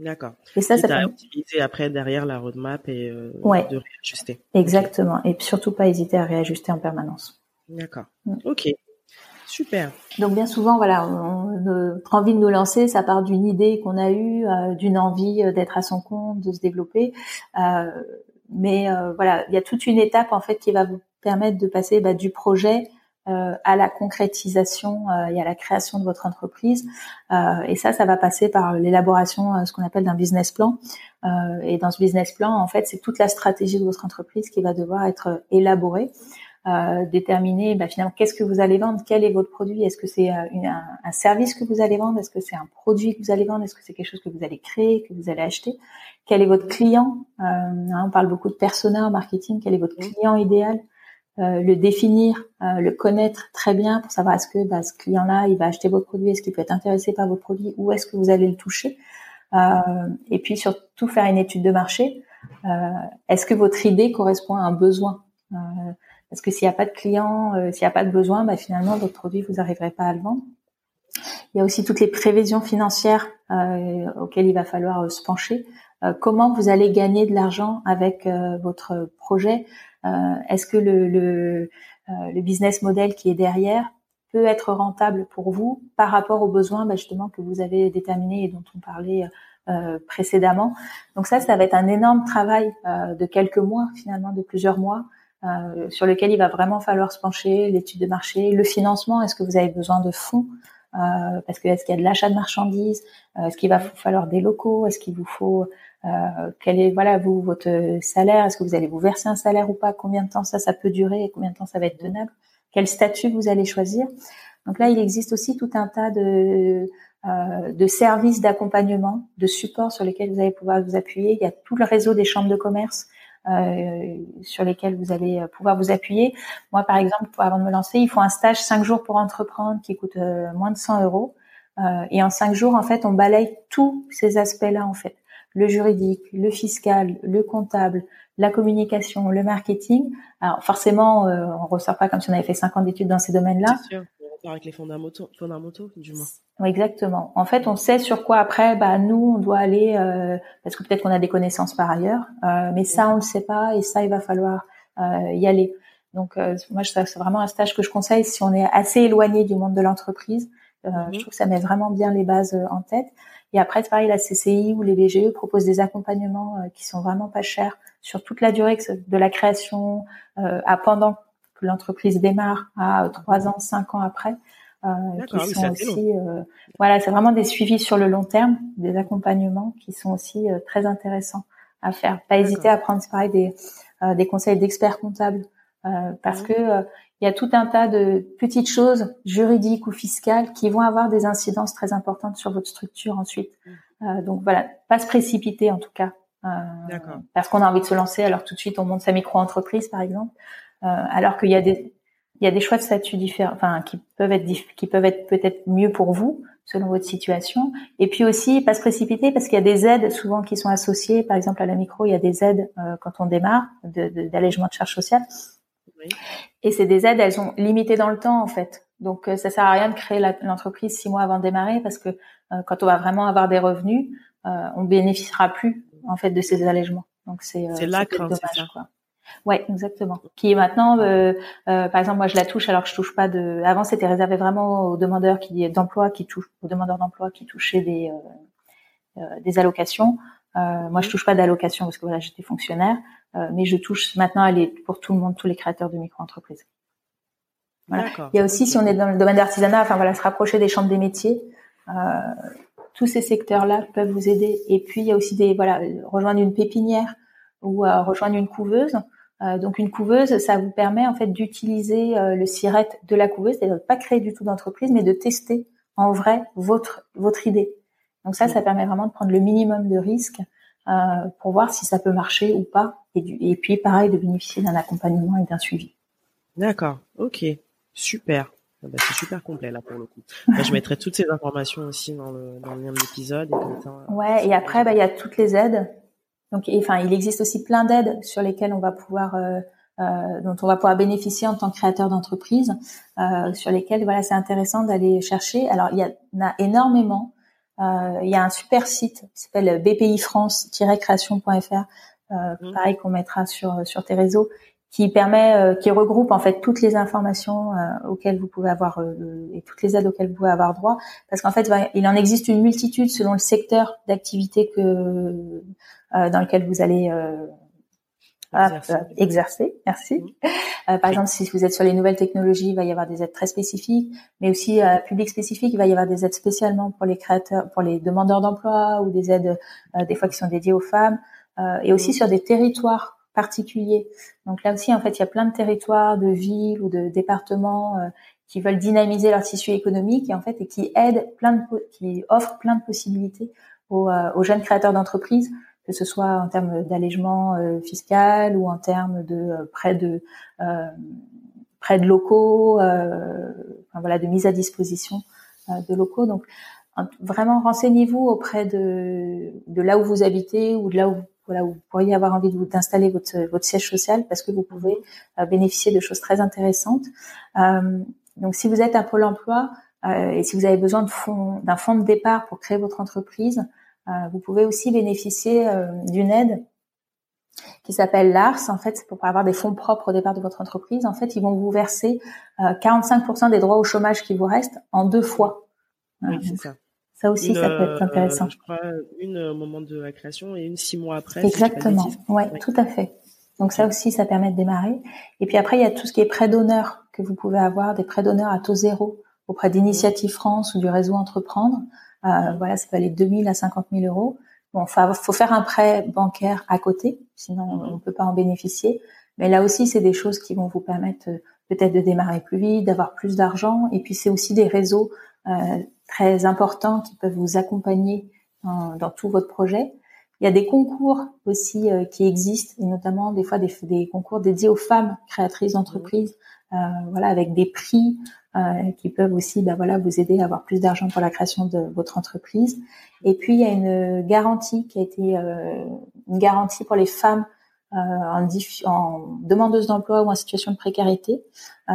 D'accord. Et ça, ça peut optimiser après derrière la roadmap et de réajuster.
Exactement. Et surtout pas hésiter à réajuster en permanence.
D'accord. Mm. Ok. Super.
Donc bien souvent, voilà, notre envie de nous lancer, ça part d'une idée qu'on a eue, euh, d'une envie euh, d'être à son compte, de se développer. Euh, mais voilà, il y a toute une étape en fait qui va vous permettre de passer bah, du projet à la concrétisation et à la création de votre entreprise. et ça, ça va passer par l'élaboration, ce qu'on appelle d'un business plan. et dans ce business plan, en fait, c'est toute la stratégie de votre entreprise qui va devoir être élaborée euh, déterminer bah, finalement qu'est-ce que vous allez vendre, quel est votre produit, est-ce que c'est euh, un, un, service que vous allez vendre, est-ce que c'est un produit que vous allez vendre, est-ce que c'est quelque chose que vous allez créer, que vous allez acheter, quel est votre client, euh, hein, on parle beaucoup de persona en marketing, quel est votre client idéal, euh, le définir, euh, le connaître très bien pour savoir est-ce que bah, ce client-là il va acheter votre produit, est-ce qu'il peut être intéressé par votre produit, ou est-ce que vous allez le toucher, et puis surtout faire une étude de marché. est-ce que votre idée correspond à un besoin? Parce que s'il n'y a pas de clients, euh, s'il n'y a pas de besoin, bah, finalement, votre produit, vous n'arriverez pas à le vendre. Il y a aussi toutes les prévisions financières euh, auxquelles il va falloir euh, se pencher. comment vous allez gagner de l'argent avec votre projet? Est-ce que le, le, le, business model qui est derrière peut être rentable pour vous par rapport aux besoins bah, justement que vous avez déterminés et dont on parlait précédemment? Donc ça, ça va être un énorme travail de quelques mois, finalement, de plusieurs mois, euh, sur lequel il va vraiment falloir se pencher, l'étude de marché, le financement, est-ce que vous avez besoin de fonds? Euh, parce que est-ce qu'il y a de l'achat de marchandises, euh, est-ce qu'il va falloir des locaux, est-ce qu'il vous faut quel est voilà vous votre salaire, est-ce que vous allez vous verser un salaire ou pas, combien de temps ça ça peut durer, et combien de temps ça va être tenable, quel statut vous allez choisir? Donc là, il existe aussi tout un tas de de services d'accompagnement, de support sur lesquels vous allez pouvoir vous appuyer. Il y a tout le réseau des chambres de commerce euh, sur lesquels vous allez euh, pouvoir vous appuyer. Moi, par exemple, avant de me lancer, il faut un stage 5 jours pour entreprendre qui coûte euh, moins de 100 euros. et en 5 jours, en fait, on balaye tous ces aspects-là, en fait. Le juridique, le fiscal, le comptable, la communication, le marketing. Alors forcément, on ressort pas comme si on avait fait 5 ans d'études dans ces domaines-là
avec les fondamentaux, fondamentaux du moins.
exactement. En fait, on sait sur quoi après, bah nous, on doit aller euh, parce que peut-être qu'on a des connaissances par ailleurs, euh, mais ça, on ne sait pas et ça, il va falloir euh, y aller. Donc, moi, c'est vraiment un stage que je conseille si on est assez éloigné du monde de l'entreprise. Mhm. Je trouve que ça met vraiment bien les bases en tête. Et après, c'est pareil, la CCI ou les BGE proposent des accompagnements qui sont vraiment pas chers sur toute la durée de la création à pendant l'entreprise démarre à trois ans, cinq ans après. Euh, qui sont aussi, euh, voilà, c'est vraiment des suivis sur le long terme, des accompagnements qui sont aussi euh, très intéressants à faire. Pas hésiter à prendre pareil des des conseils d'experts comptables parce que il y a tout un tas de petites choses juridiques ou fiscales qui vont avoir des incidences très importantes sur votre structure ensuite. Mm. donc voilà, pas se précipiter en tout cas. parce qu'on a envie de se lancer, alors tout de suite on monte sa micro-entreprise par exemple. Euh, alors qu'il y a des il y a des choix de statut différents, enfin qui peuvent être qui peuvent être peut-être mieux pour vous selon votre situation. Et puis aussi pas se précipiter parce qu'il y a des aides souvent qui sont associées. Par exemple à la micro, il y a des aides euh, quand on démarre d'allègement de, de charges sociales. Oui. Et c'est des aides, elles sont limitées dans le temps en fait. Donc euh, ça sert à rien de créer l'entreprise six mois avant de démarrer parce que quand on va vraiment avoir des revenus, on bénéficiera plus en fait de ces allègements. Donc c'est
c'est là dommage, ça. Quoi.
Ouais, exactement. Qui est maintenant, euh, euh, par exemple, moi je la touche alors que je touche pas de. Avant c'était réservé vraiment aux demandeurs qui d'emploi qui touchent, aux demandeurs d'emploi qui touchaient des euh, euh des allocations. Euh, moi je touche pas d'allocations parce que voilà j'étais fonctionnaire, euh, mais je touche maintenant elle est pour tout le monde, tous les créateurs de micro-entreprises. Voilà. Il y a aussi si on est dans le domaine d'artisanat, enfin voilà, se rapprocher des chambres des métiers. tous ces secteurs-là peuvent vous aider. Et puis il y a aussi des voilà rejoindre une pépinière ou rejoindre une couveuse. Euh, donc une couveuse, ça vous permet en fait d'utiliser euh, le siret de la couveuse, c'est-à-dire de pas créer du tout d'entreprise, mais de tester en vrai votre votre idée. Donc ça, ça permet vraiment de prendre le minimum de risques euh, pour voir si ça peut marcher ou pas, et, du, et puis pareil de bénéficier d'un accompagnement et d'un suivi.
D'accord, ok, super. Ah bah, c'est super complet là pour le coup. Bah, je mettrai toutes ces informations aussi dans le, dans le lien de l'épisode.
ouais, et après, bah, il y a toutes les aides donc, enfin, il existe aussi plein d'aides sur lesquelles on va pouvoir euh, euh, dont on va pouvoir bénéficier en tant que créateur d'entreprise, euh, sur lesquels voilà c'est intéressant d'aller chercher. Alors il y, en a énormément. Il y a un super site qui s'appelle bpifrance-création.fr, mmh. pareil qu'on mettra sur sur tes réseaux, qui permet, euh, qui regroupe en fait toutes les informations euh, auxquelles vous pouvez avoir euh, et toutes les aides auxquelles vous pouvez avoir droit, parce qu'en fait, il en existe une multitude selon le secteur d'activité que dans lequel vous allez exercer. Merci. Mmh. par exemple, si vous êtes sur les nouvelles technologies, il va y avoir des aides très spécifiques, mais aussi euh, public spécifique, il va y avoir des aides spécialement pour les créateurs, pour les demandeurs d'emploi ou des aides des fois qui sont dédiées aux femmes, et aussi mmh. sur des territoires particulier. Donc là aussi, en fait, il y a plein de territoires, de villes ou de départements euh, qui veulent dynamiser leur tissu économique et en fait et qui aident plein de qui offrent plein de possibilités aux, euh, aux jeunes créateurs d'entreprises, que ce soit en termes d'allègement euh, fiscal ou en termes de prêts de prêts de locaux, de mise à disposition de locaux. Donc vraiment renseignez-vous auprès de, là où vous habitez ou de là où vous pourriez avoir envie d'installer votre, siège social parce que vous pouvez euh, bénéficier de choses très intéressantes. Euh, donc, si vous êtes à Pôle Emploi euh, et si vous avez besoin d'un fonds de départ pour créer votre entreprise, vous pouvez aussi bénéficier d'une aide qui s'appelle l'ARS. En fait, pour avoir des fonds propres au départ de votre entreprise. En fait, ils vont vous verser 45% des droits au chômage qui vous restent en deux fois.
Oui, c'est ça.
Ça aussi, ça peut être intéressant.
je crois une au moment de la création et une six mois après.
Exactement. ouais, tout à fait. Donc ça aussi, ça permet de démarrer. Et puis après, il y a tout ce qui est prêt d'honneur que vous pouvez avoir, des prêts d'honneur à taux zéro auprès d'Initiative France ou du réseau Entreprendre. Euh, voilà, ça peut aller de 2000 à 50 000 euros. Bon, faut, faut faire un prêt bancaire à côté, sinon on ne peut pas en bénéficier. Mais là aussi, c'est des choses qui vont vous permettre euh, peut-être de démarrer plus vite, d'avoir plus d'argent. Et puis c'est aussi des réseaux euh, très importants qui peuvent vous accompagner dans, dans, tout votre projet. Il y a des concours aussi euh, qui existent, et notamment des fois des, des, concours dédiés aux femmes créatrices d'entreprises, voilà, avec des prix euh, qui peuvent aussi, bah, voilà, vous aider à avoir plus d'argent pour la création de votre entreprise. Et puis il y a une garantie qui a été euh, une garantie pour les femmes euh, en, en, demandeuse d'emploi ou en situation de précarité. Euh,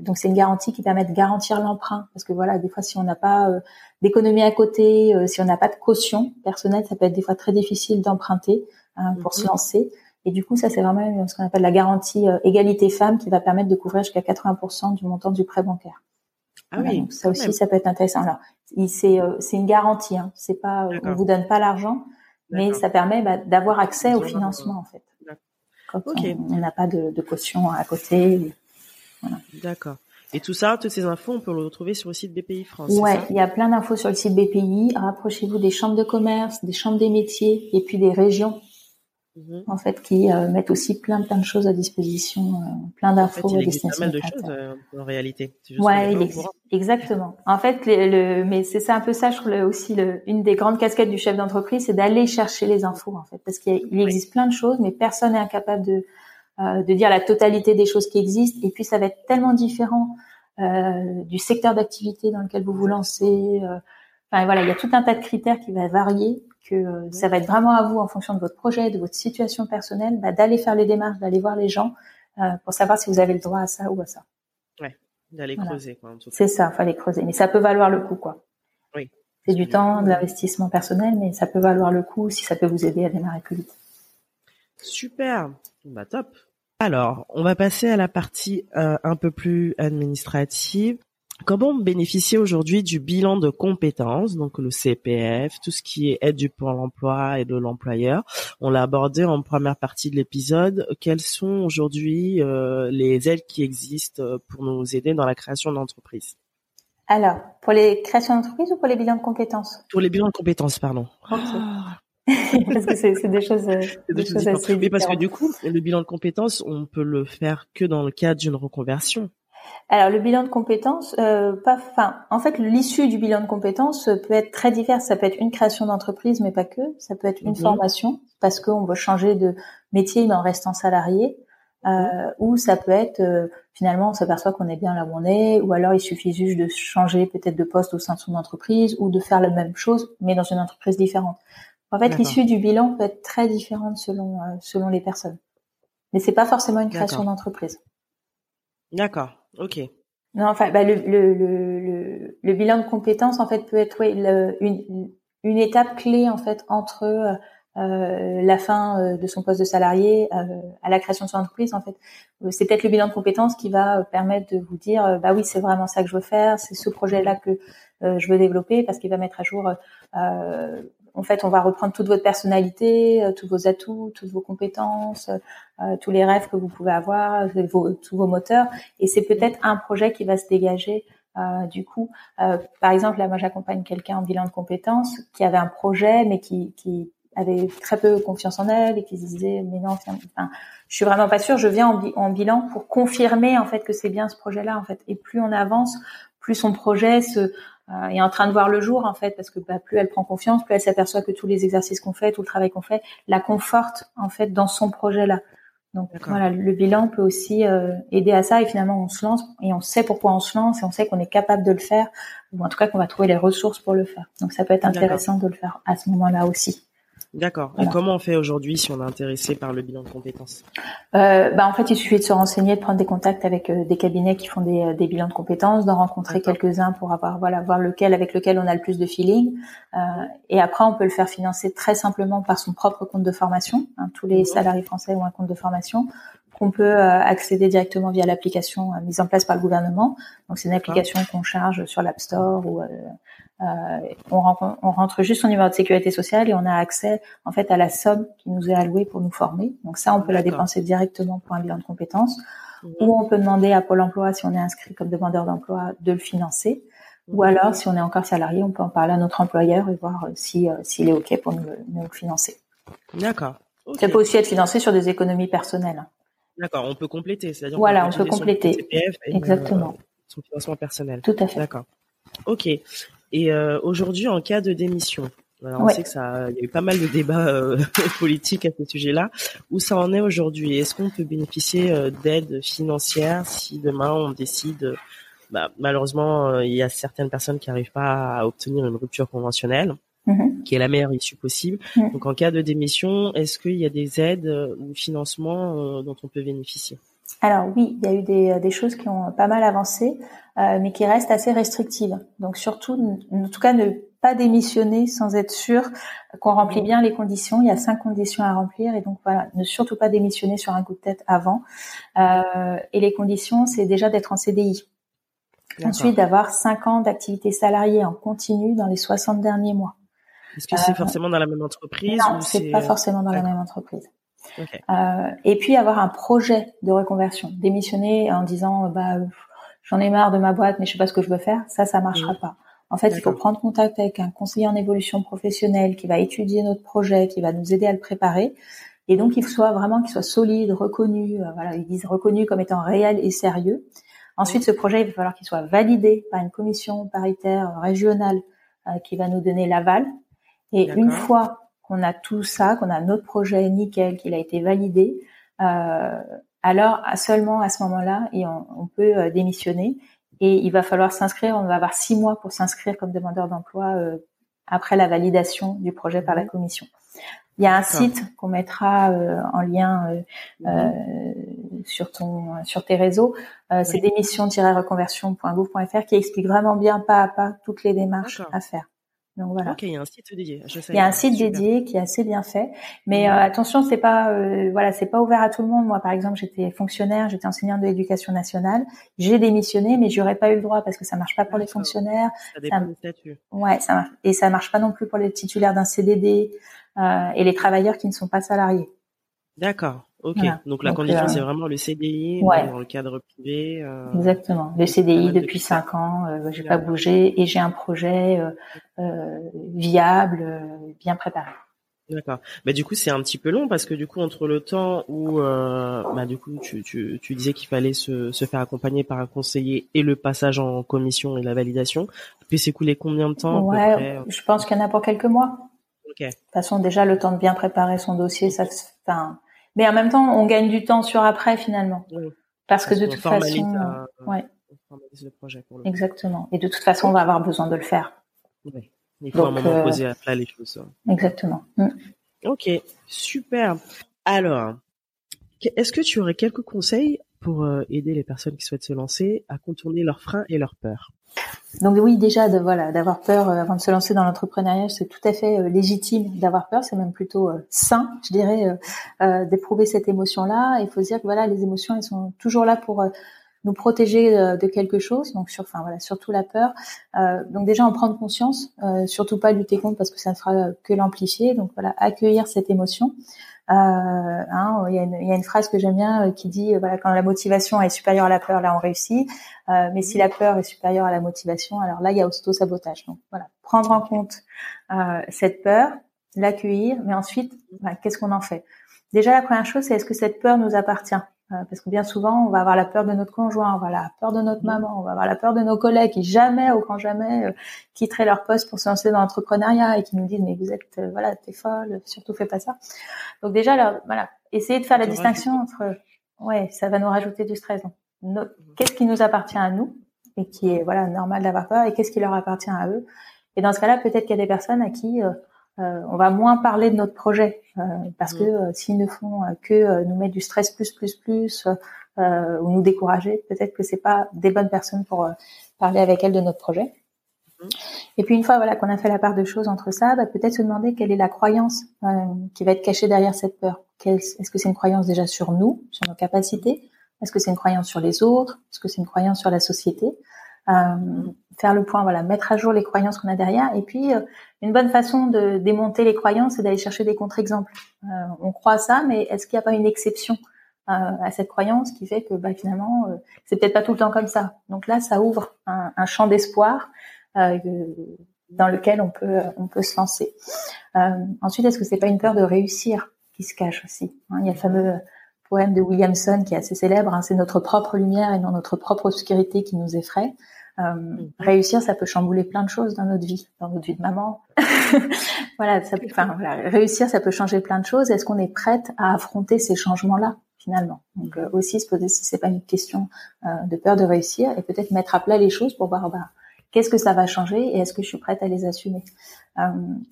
donc c'est une garantie qui permet de garantir l'emprunt parce que voilà des fois si on n'a pas euh, d'économie à côté, si on n'a pas de caution personnelle, ça peut être des fois très difficile d'emprunter hein, pour se mhm. lancer. Et du coup ça c'est vraiment ce qu'on appelle la garantie égalité femmes qui va permettre de couvrir jusqu'à 80% du montant du prêt bancaire. Ah oui, donc ça aussi ça peut être intéressant. Alors c'est c'est une garantie, hein. c'est pas on vous donne pas l'argent, mais ça permet bah, d'avoir accès au financement en fait quand on n'a pas de, caution à côté.
D'accord. Et tout ça, toutes ces infos, on peut le retrouver sur le site BPI France.
Ouais, il y a plein d'infos sur le site BPI. Rapprochez-vous des chambres de commerce, des chambres des métiers et puis des régions Mhm. en fait, qui euh, mettent aussi plein plein de choses à disposition, euh, plein d'infos
en fait, il pas mal de choses euh, en réalité.
ouais, exactement. En fait, le, mais c'est ça un peu ça, je trouve aussi le, une des grandes casquettes du chef d'entreprise, c'est d'aller chercher les infos en fait, parce qu'il existe plein de choses, mais personne n'est incapable de de dire la totalité des choses qui existent. Et puis ça va être tellement différent du secteur d'activité dans lequel vous vous lancez. Enfin voilà, il y a tout un tas de critères qui va varier que euh, ça va être vraiment à vous, en fonction de votre projet, de votre situation personnelle, bah, d'aller faire les démarches, d'aller voir les gens euh, pour savoir si vous avez le droit à ça ou à ça.
Ouais, d'aller creuser quoi.
C'est ça, fallait creuser, mais ça peut valoir le coup quoi.
Oui.
C'est du temps, de l'investissement personnel, mais ça peut valoir le coup si ça peut vous aider à démarrer plus vite.
Super, bah top. Alors, on va passer à la partie euh, un peu plus administrative. Comment bénéficier aujourd'hui du bilan de compétences, donc le CPF, tout ce qui est aide du Pôle emploi et de l'employeur? On l'a abordé en première partie de l'épisode. Quelles sont aujourd'hui euh, les aides qui existent euh, pour nous aider dans la création d'entreprise?
Alors, pour les créations d'entreprise ou pour les bilans de compétences?
Pour les bilans de compétences, pardon.
parce que c'est des choses, euh, des, choses, assez
Mais parce que du coup, le bilan de compétences, on peut le faire que dans le cadre d'une reconversion.
Alors le bilan de compétences, euh, pas, enfin, en fait, l'issue du bilan de compétences peut être très diverse. Ça peut être une création d'entreprise, mais pas que. Ça peut être une mhm. formation parce qu'on veut changer de métier mais en restant salarié. Euh, mhm. ou ça peut être euh, finalement on s'aperçoit qu'on est bien là où on est, ou alors il suffit juste de changer peut-être de poste au sein de son entreprise ou de faire la même chose mais dans une entreprise différente. En fait, l'issue du bilan peut être très différente selon selon les personnes. Mais c'est pas forcément une création d'entreprise.
D'accord. Ok.
Non, enfin, bah, le, le, le, le, bilan de compétences en fait peut être oui, une, une étape clé en fait entre euh, euh la fin euh, de son poste de salarié euh, à la création de son entreprise. En fait, c'est peut-être le bilan de compétences qui va permettre de vous dire, bah oui, c'est vraiment ça que je veux faire, c'est ce projet-là que je veux développer, parce qu'il va mettre à jour en fait, on va reprendre toute votre personnalité, euh, tous vos atouts, toutes vos compétences, euh, tous les rêves que vous pouvez avoir, tous vos moteurs. Et c'est peut-être un projet qui va se dégager. Euh, du coup, par exemple, là, moi, j'accompagne quelqu'un en bilan de compétences qui avait un projet, mais qui, qui avait très peu confiance en elle et qui se disait mais non, enfin, je suis vraiment pas sûre. Je viens en, en bilan pour confirmer en fait que c'est bien ce projet-là en fait. Et plus on avance, plus son projet se euh, est en train de voir le jour en fait parce que bah, plus elle prend confiance, plus elle s'aperçoit que tous les exercices qu'on fait, tout le travail qu'on fait, la conforte en fait dans son projet là. Donc voilà, le bilan peut aussi euh, aider à ça et finalement on se lance et on sait pourquoi on se lance et on sait qu'on est capable de le faire ou en tout cas qu'on va trouver les ressources pour le faire. Donc ça peut être intéressant de le faire à ce moment-là aussi.
D'accord. Et comment on fait aujourd'hui si on est intéressé par le bilan de compétences?
Euh, bah, En fait, il suffit de se renseigner, de prendre des contacts avec euh, des cabinets qui font des, euh, des bilans de compétences, d'en rencontrer quelques-uns pour avoir voilà voir lequel avec lequel on a le plus de feeling. Euh, et après, on peut le faire financer très simplement par son propre compte de formation. Hein, tous les salariés français ont un compte de formation qu'on peut euh, accéder directement via l'application mise en place par le gouvernement. Donc c'est une application qu'on charge sur l'App Store ou euh, on, rentre, on, rentre, juste son numéro de sécurité sociale et on a accès en fait à la somme qui nous est allouée pour nous former. Donc ça, on peut la dépenser directement pour un bilan de compétences, mmh. ou on peut demander à Pôle Emploi si on est inscrit comme demandeur d'emploi de le financer. Ou alors, si on est encore salarié, on peut en parler à notre employeur et voir euh, si euh, s'il est ok pour nous, nous le financer.
D'accord.
Ça peut aussi être financé sur des économies personnelles.
D'accord, on peut compléter, c'est-à-dire
voilà, on peut, compléter. Exactement.
son financement personnel.
Tout à fait.
D'accord. Ok. Et euh, aujourd'hui, en cas de démission, alors on sait que ça, il y a eu pas mal de débats euh, politiques à ce sujet-là. Où ça en est aujourd'hui? Est-ce qu'on peut bénéficier euh, d'aide financière si demain on décide bah, Malheureusement, il y a certaines personnes qui n'arrivent pas à obtenir une rupture conventionnelle. Mm-hmm. qui est la meilleure issue possible. Donc en cas de démission, est-ce qu'il y a des aides ou financements dont on peut bénéficier?
Alors oui, il y a eu des, des, choses qui ont pas mal avancé. Euh, mais qui reste assez restrictive. Donc surtout, en tout cas, ne pas démissionner sans être sûr qu'on remplit bien les conditions. Il y a cinq conditions à remplir et donc voilà, ne surtout pas démissionner sur un coup de tête avant. Euh, et les conditions, c'est déjà d'être en CDI. Ensuite, d'avoir cinq ans d'activité salariée en continu dans les 60 derniers mois.
Est-ce que c'est euh, forcément dans la même entreprise
Non, c'est pas forcément dans la même entreprise. Euh, et puis avoir un projet de reconversion. Démissionner en disant bah j'en ai marre de ma boîte, mais je sais pas ce que je veux faire, ça, ça marchera pas. En fait, il faut prendre contact avec un conseiller en évolution professionnelle qui va étudier notre projet, qui va nous aider à le préparer. Et donc, il faut soit vraiment qu'il soit solide, reconnu, euh, voilà, ils disent reconnu comme étant réel et sérieux. Ensuite, ce projet, il va falloir qu'il soit validé par une commission paritaire régionale euh, qui va nous donner l'aval. Et une fois qu'on a tout ça, qu'on a notre projet nickel, qu'il a été validé, euh, alors seulement à ce moment-là, on, peut euh, démissionner et il va falloir s'inscrire. On va avoir six mois pour s'inscrire comme demandeur d'emploi euh, après la validation du projet par la commission. Il y a un site qu'on mettra euh, en lien mhm. sur ton sur tes réseaux, c'est démission-reconversion.gouv.fr qui explique vraiment bien pas à pas toutes les démarches à faire.
Donc voilà. Ok, il y a un site dédié.
il y a un site dédié qui est assez bien fait, mais euh, attention, c'est pas euh, voilà, c'est pas ouvert à tout le monde. Moi, par exemple, j'étais fonctionnaire, j'étais enseignante de l'éducation nationale, j'ai démissionné, mais j'aurais pas eu le droit parce que ça marche pas pour les fonctionnaires.
Ça dépend du statut.
Ouais, ça marche. et ça marche pas non plus pour les titulaires d'un CDD euh, et les travailleurs qui ne sont pas salariés.
D'accord. Ok. Donc la condition, euh, c'est vraiment le CDI dans le cadre privé.
Euh, Exactement. Le CDI depuis cinq ans, euh, j'ai pas bougé et j'ai un projet euh, viable, bien préparé.
D'accord. Mais du coup, c'est un petit peu long parce que du coup, entre le temps où, bah, du coup, tu, tu, tu disais qu'il fallait se, se faire accompagner par un conseiller et le passage en commission et la validation, puis s'écouler combien de temps
Ouais, je pense qu'il y en a pour quelques mois. Ok. De toute façon, déjà, le temps de bien préparer son dossier, ça, enfin, mais en même temps, on gagne du temps sur après finalement. Parce, que de toute façon, ouais. le projet pour le Exactement. Et de toute façon, on va avoir besoin de le faire.
Oui. Il faut Donc, un moment euh, poser à plat les choses.
Exactement. Mm.
Ok, super. Alors,
Est-ce que tu aurais quelques conseils pour euh, aider les personnes qui souhaitent se lancer à contourner leurs freins et leurs peurs?
Donc oui, déjà voilà d'avoir peur euh, avant de se lancer dans l'entrepreneuriat, c'est tout à fait euh, légitime d'avoir peur. C'est même plutôt sain, je dirais, d'éprouver cette émotion-là. Il faut se dire que voilà, les émotions, elles sont toujours là pour nous protéger de quelque chose. Donc sur, enfin voilà, surtout la peur. donc déjà en prendre conscience, surtout pas lutter contre parce que ça ne fera que l'amplifier. Donc voilà, accueillir cette émotion. Euh, hein, il, y a une, il, y a une, phrase que j'aime bien euh, qui dit euh, voilà quand la motivation est supérieure à la peur, là on réussit. mais si la peur est supérieure à la motivation, alors là il y a auto-sabotage. Donc voilà, prendre en compte cette peur, l'accueillir, mais ensuite bah, qu'est-ce qu'on en fait? Déjà la première chose c'est est-ce que cette peur nous appartient? Euh, parce que bien souvent, on va avoir la peur de notre conjoint, on va avoir la peur de notre maman, on va avoir la peur de nos collègues qui jamais, au grand jamais, euh, quitteraient leur poste pour se lancer dans l'entrepreneuriat et qui nous disent mais vous êtes, euh, voilà, t'es folle, surtout fais pas ça. Donc déjà, alors, voilà, essayez de faire la distinction entre, ouais, ça va nous rajouter du stress. Qu'est-ce qui nous appartient à nous et qui est voilà normal d'avoir peur et qu'est-ce qui leur appartient à eux? Et dans ce cas-là, peut-être qu'il y a des personnes à qui euh, on va moins parler de notre projet euh, parce que euh, s'ils ne font que nous mettre du stress plus plus plus ou nous décourager, peut-être que c'est pas des bonnes personnes pour parler avec elles de notre projet. Et puis une fois voilà qu'on a fait la part de choses entre ça, bah, peut-être se demander quelle est la croyance qui va être cachée derrière cette peur. Est-ce que c'est une croyance déjà sur nous, sur nos capacités? Est-ce que c'est une croyance sur les autres? Est-ce que c'est une croyance sur la société? euh, faire le point, voilà, mettre à jour les croyances qu'on a derrière. Et puis, euh, une bonne façon de démonter les croyances, c'est d'aller chercher des contre-exemples. Euh, on croit ça, mais est-ce qu'il n'y a pas une exception à cette croyance qui fait que bah, finalement, c'est peut-être pas tout le temps comme ça? Donc là, ça ouvre un, champ d'espoir dans lequel on peut on peut se lancer. ensuite, est-ce que c'est pas une peur de réussir qui se cache aussi hein? Il y a le fameux poème de Williamson qui est assez célèbre. Hein, c'est notre propre lumière et non notre propre obscurité qui nous effraie. Euh, mhm. Réussir, ça peut chambouler plein de choses dans notre vie, dans notre vie de maman. voilà, ça peut, enfin, voilà, réussir, ça peut changer plein de choses. Est-ce qu'on est prête à affronter ces changements-là finalement? Donc euh, aussi se poser si c'est pas une question euh, de peur de réussir et peut-être mettre à plat les choses pour voir bah, qu'est-ce que ça va changer et est-ce que je suis prête à les assumer? Euh,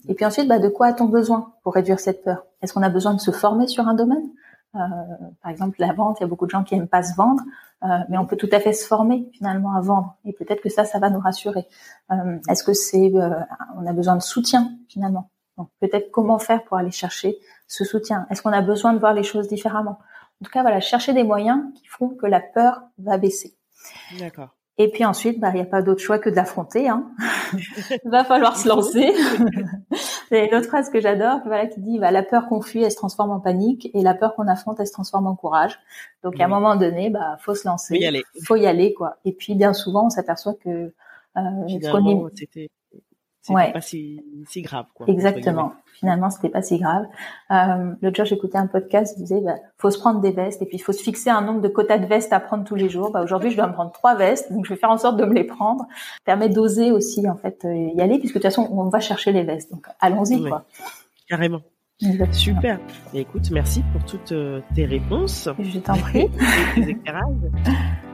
et puis ensuite, bah, de quoi a-t-on besoin pour réduire cette peur? Est-ce qu'on a besoin de se former sur un domaine? Par exemple, la vente, il y a beaucoup de gens qui aiment pas se vendre, euh, mais on peut tout à fait se former finalement à vendre. Et peut-être que ça, ça va nous rassurer. Euh, est-ce que c'est, on a besoin de soutien finalement? Donc peut-être comment faire pour aller chercher ce soutien? Est-ce qu'on a besoin de voir les choses différemment? En tout cas, voilà, chercher des moyens qui font que la peur va baisser.
D'accord.
Et puis ensuite, bah, il n'y a pas d'autre choix que d'affronter. Hein. il va falloir se lancer. C'est une autre phrase que j'adore, voilà, qui dit bah, la peur qu'on fuit, elle se transforme en panique, et la peur qu'on affronte, elle se transforme en courage. Donc à un moment donné, bah, faut se lancer.
Faut y aller.
Faut y aller, quoi. Et puis bien souvent, on s'aperçoit que
euh, c'était ouais. pas si, si grave, quoi.
Exactement finalement c'était pas si grave. Euh, L'autre jour j'écoutais un podcast, il disait bah, faut se prendre des vestes et puis il faut se fixer un nombre de quotas de vestes à prendre tous les jours. Bah, aujourd'hui je dois me prendre trois vestes, donc je vais faire en sorte de me les prendre. Ça permet d'oser aussi en fait euh, y aller puisque de toute façon on va chercher les vestes, donc allons-y quoi.
Carrément. Super. Et écoute, merci pour toutes euh, tes réponses.
Je t'en prie. tes éclairages.